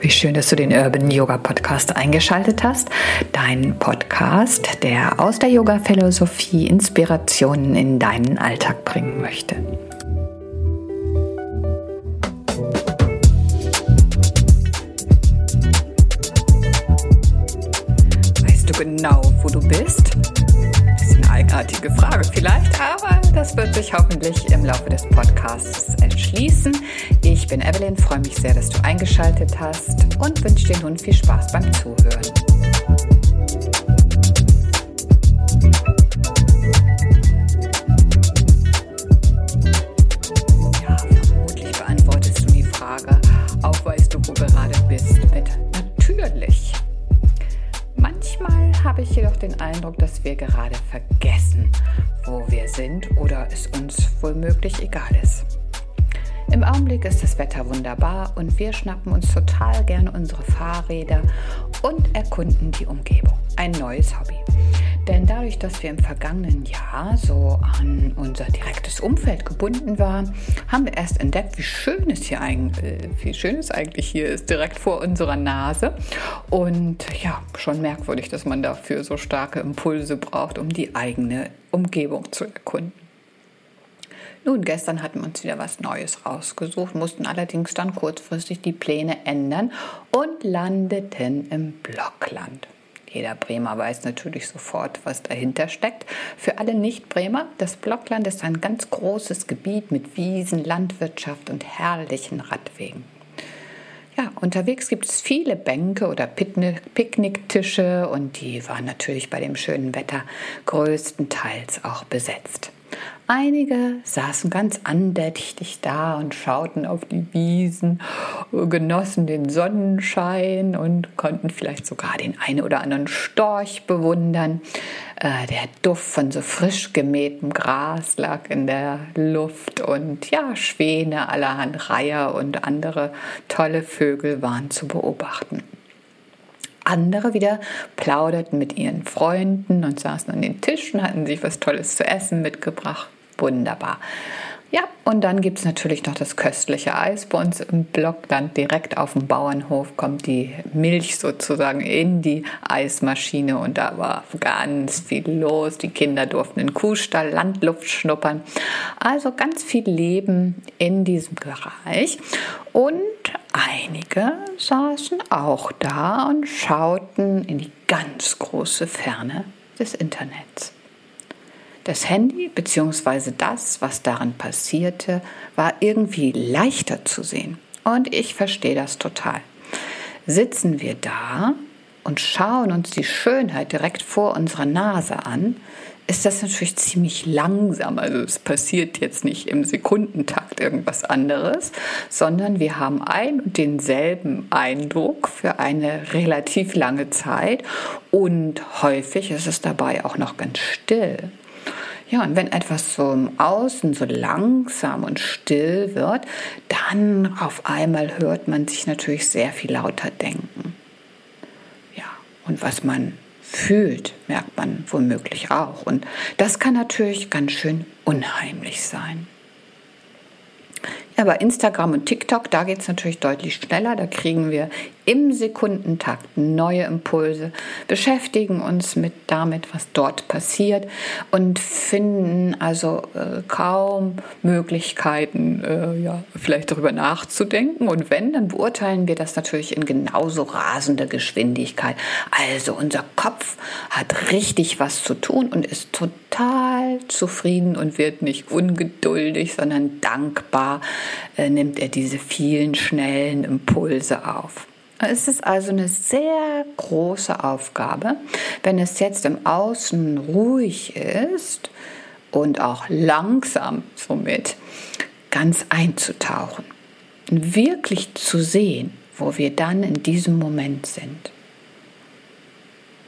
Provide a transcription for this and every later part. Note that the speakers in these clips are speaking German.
wie schön, dass du den Urban Yoga Podcast eingeschaltet hast. Dein Podcast, der aus der Yoga-Philosophie Inspirationen in deinen Alltag bringen möchte. Weißt du genau, wo du bist? Das ist eine eigenartige Frage vielleicht, aber das wird sich hoffentlich im Laufe des Podcasts erschließen. Ich bin Evelyn, freue mich sehr, dass du eingeschaltet hast und wünsche dir nun viel Spaß beim Zuhören. Eindruck, dass wir gerade vergessen, wo wir sind oder es uns womöglich egal ist. Im Augenblick ist das Wetter wunderbar und wir schnappen uns total gerne unsere Fahrräder und erkunden die Umgebung. Ein neues Hobby. Denn dadurch, dass wir im vergangenen Jahr so an unser direktes Umfeld gebunden waren, haben wir erst entdeckt, wie schön es hier eigentlich, äh, wie schön es eigentlich hier ist, direkt vor unserer Nase. Und ja, schon merkwürdig, dass man dafür so starke Impulse braucht, um die eigene Umgebung zu erkunden. Nun, gestern hatten wir uns wieder was Neues rausgesucht, mussten allerdings dann kurzfristig die Pläne ändern und landeten im Blockland. Jeder Bremer weiß natürlich sofort, was dahinter steckt. Für alle Nicht-Bremer, das Blockland ist ein ganz großes Gebiet mit Wiesen, Landwirtschaft und herrlichen Radwegen. Ja, unterwegs gibt es viele Bänke oder Picknicktische und die waren natürlich bei dem schönen Wetter größtenteils auch besetzt. Einige saßen ganz andächtig da und schauten auf die Wiesen, genossen den Sonnenschein und konnten vielleicht sogar den einen oder anderen Storch bewundern. Äh, der Duft von so frisch gemähtem Gras lag in der Luft und ja, Schwäne allerhand Reiher und andere tolle Vögel waren zu beobachten. Andere wieder plauderten mit ihren Freunden und saßen an den Tischen, hatten sich was Tolles zu essen mitgebracht wunderbar. Ja, und dann gibt es natürlich noch das köstliche Eis. Bei uns im Blockland direkt auf dem Bauernhof kommt die Milch sozusagen in die Eismaschine und da war ganz viel los. Die Kinder durften in Kuhstall Landluft schnuppern. Also ganz viel Leben in diesem Bereich. Und einige saßen auch da und schauten in die ganz große Ferne des Internets. Das Handy bzw. das, was darin passierte, war irgendwie leichter zu sehen. Und ich verstehe das total. Sitzen wir da und schauen uns die Schönheit direkt vor unserer Nase an, ist das natürlich ziemlich langsam. Also es passiert jetzt nicht im Sekundentakt irgendwas anderes, sondern wir haben ein und denselben Eindruck für eine relativ lange Zeit und häufig ist es dabei auch noch ganz still. Ja, und wenn etwas so im Außen so langsam und still wird, dann auf einmal hört man sich natürlich sehr viel lauter denken. Ja, und was man fühlt, merkt man womöglich auch. Und das kann natürlich ganz schön unheimlich sein. Ja, bei Instagram und TikTok, da geht es natürlich deutlich schneller. Da kriegen wir im Sekundentakt neue Impulse, beschäftigen uns mit damit, was dort passiert und finden also äh, kaum Möglichkeiten, äh, ja, vielleicht darüber nachzudenken. Und wenn, dann beurteilen wir das natürlich in genauso rasender Geschwindigkeit. Also unser Kopf hat richtig was zu tun und ist total zufrieden und wird nicht ungeduldig, sondern dankbar äh, nimmt er diese vielen schnellen Impulse auf. Es ist also eine sehr große Aufgabe, wenn es jetzt im Außen ruhig ist und auch langsam somit ganz einzutauchen wirklich zu sehen, wo wir dann in diesem Moment sind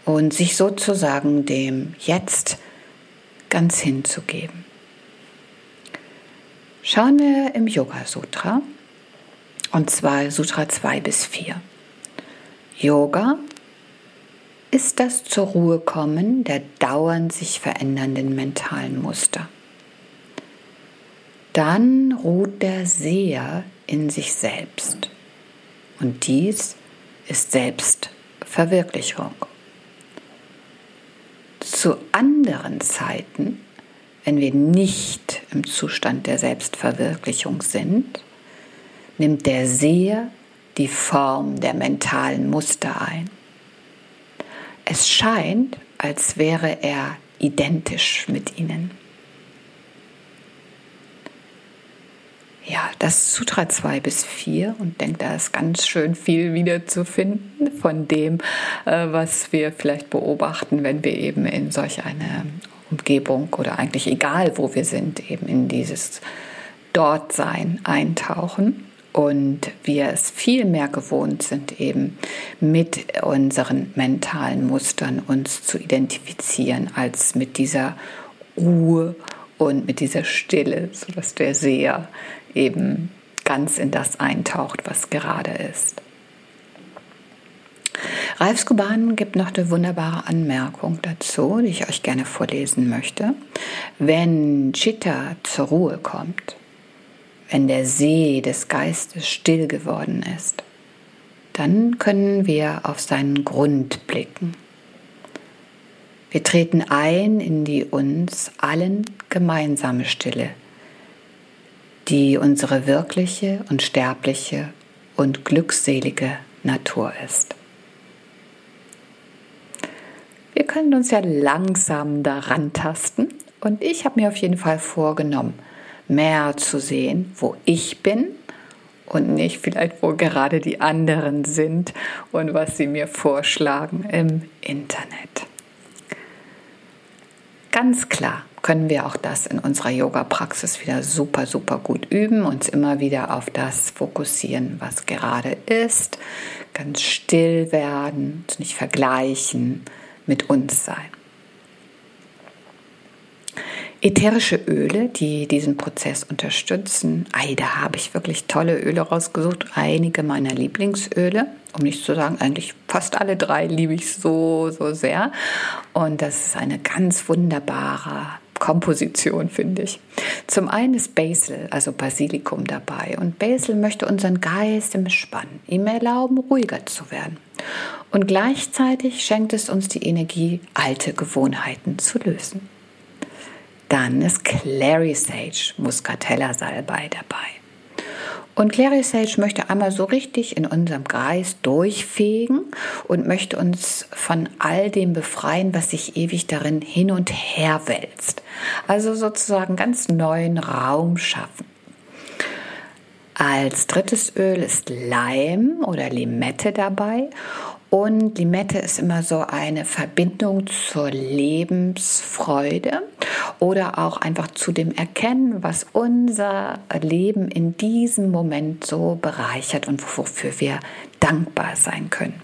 und sich sozusagen dem Jetzt ganz hinzugeben. Schauen wir im Yoga Sutra und zwar Sutra 2 bis 4. Yoga ist das zur Ruhe kommen der dauernd sich verändernden mentalen Muster. Dann ruht der Seher in sich selbst. Und dies ist Selbstverwirklichung. Zu anderen Zeiten, wenn wir nicht im Zustand der Selbstverwirklichung sind, nimmt der Seher die Form der mentalen Muster ein. Es scheint, als wäre er identisch mit ihnen. Ja, das Sutra 2 bis 4 und denke, da ist ganz schön viel wiederzufinden von dem, äh, was wir vielleicht beobachten, wenn wir eben in solch eine Umgebung oder eigentlich egal, wo wir sind, eben in dieses Dortsein eintauchen. Und wir es viel mehr gewohnt sind, eben mit unseren mentalen Mustern uns zu identifizieren, als mit dieser Ruhe und mit dieser Stille, sodass der Seher eben ganz in das eintaucht, was gerade ist. Ralf Skuban gibt noch eine wunderbare Anmerkung dazu, die ich euch gerne vorlesen möchte. Wenn Chitta zur Ruhe kommt, wenn der See des Geistes still geworden ist, dann können wir auf seinen Grund blicken. Wir treten ein in die uns allen gemeinsame Stille, die unsere wirkliche und sterbliche und glückselige Natur ist. Wir können uns ja langsam daran tasten und ich habe mir auf jeden Fall vorgenommen, mehr zu sehen, wo ich bin und nicht vielleicht, wo gerade die anderen sind und was sie mir vorschlagen im Internet. Ganz klar können wir auch das in unserer Yoga-Praxis wieder super, super gut üben, uns immer wieder auf das fokussieren, was gerade ist, ganz still werden, nicht vergleichen, mit uns sein. Ätherische Öle, die diesen Prozess unterstützen. Ei, da habe ich wirklich tolle Öle rausgesucht. Einige meiner Lieblingsöle, um nicht zu sagen, eigentlich fast alle drei liebe ich so, so sehr. Und das ist eine ganz wunderbare Komposition, finde ich. Zum einen ist Basil, also Basilikum dabei. Und Basil möchte unseren Geist entspannen, ihm erlauben, ruhiger zu werden. Und gleichzeitig schenkt es uns die Energie, alte Gewohnheiten zu lösen. Dann ist Clary Sage Muscatella Salbei dabei. Und Clary Sage möchte einmal so richtig in unserem Geist durchfegen und möchte uns von all dem befreien, was sich ewig darin hin und her wälzt. Also sozusagen ganz neuen Raum schaffen. Als drittes Öl ist Leim oder Limette dabei und Limette ist immer so eine Verbindung zur Lebensfreude oder auch einfach zu dem Erkennen, was unser Leben in diesem Moment so bereichert und wofür wir dankbar sein können.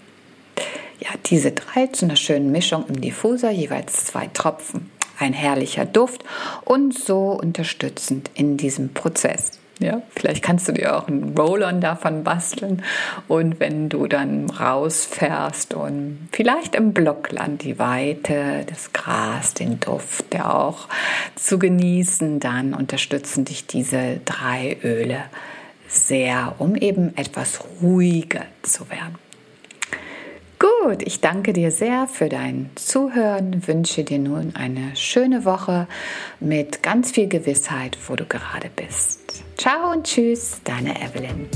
Ja, diese drei zu einer schönen Mischung im Diffuser, jeweils zwei Tropfen, ein herrlicher Duft und so unterstützend in diesem Prozess. Ja, vielleicht kannst du dir auch einen Roll-on davon basteln und wenn du dann rausfährst und vielleicht im Blockland die Weite, das Gras, den Duft, der auch zu genießen, dann unterstützen dich diese drei Öle sehr, um eben etwas ruhiger zu werden. Gut, ich danke dir sehr für dein Zuhören, wünsche dir nun eine schöne Woche mit ganz viel Gewissheit, wo du gerade bist. Ciao und tschüss, deine Evelyn.